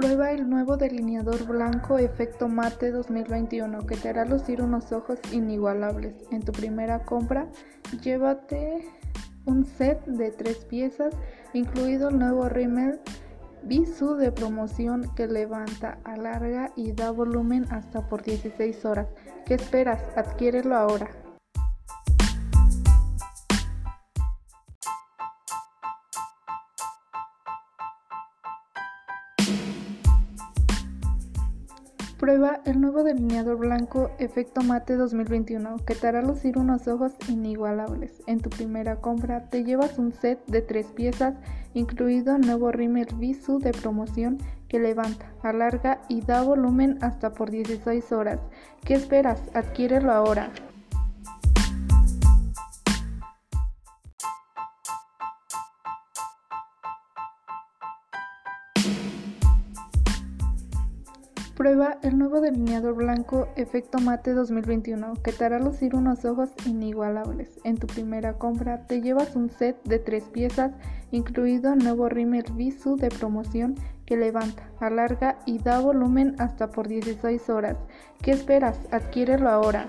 Prueba el nuevo delineador blanco Efecto Mate 2021 que te hará lucir unos ojos inigualables. En tu primera compra, llévate un set de tres piezas, incluido el nuevo rímel Bisú de promoción que levanta, alarga y da volumen hasta por 16 horas. ¿Qué esperas? Adquiérelo ahora. Prueba el nuevo delineador blanco Efecto Mate 2021 que te hará lucir unos ojos inigualables. En tu primera compra te llevas un set de tres piezas, incluido el nuevo rímel Visu de promoción que levanta, alarga y da volumen hasta por 16 horas. ¿Qué esperas? Adquiérelo ahora. Prueba el nuevo delineador blanco Efecto Mate 2021 que te hará lucir unos ojos inigualables. En tu primera compra te llevas un set de tres piezas, incluido el nuevo rímel Visu de promoción que levanta, alarga y da volumen hasta por 16 horas. ¿Qué esperas? Adquiérelo ahora.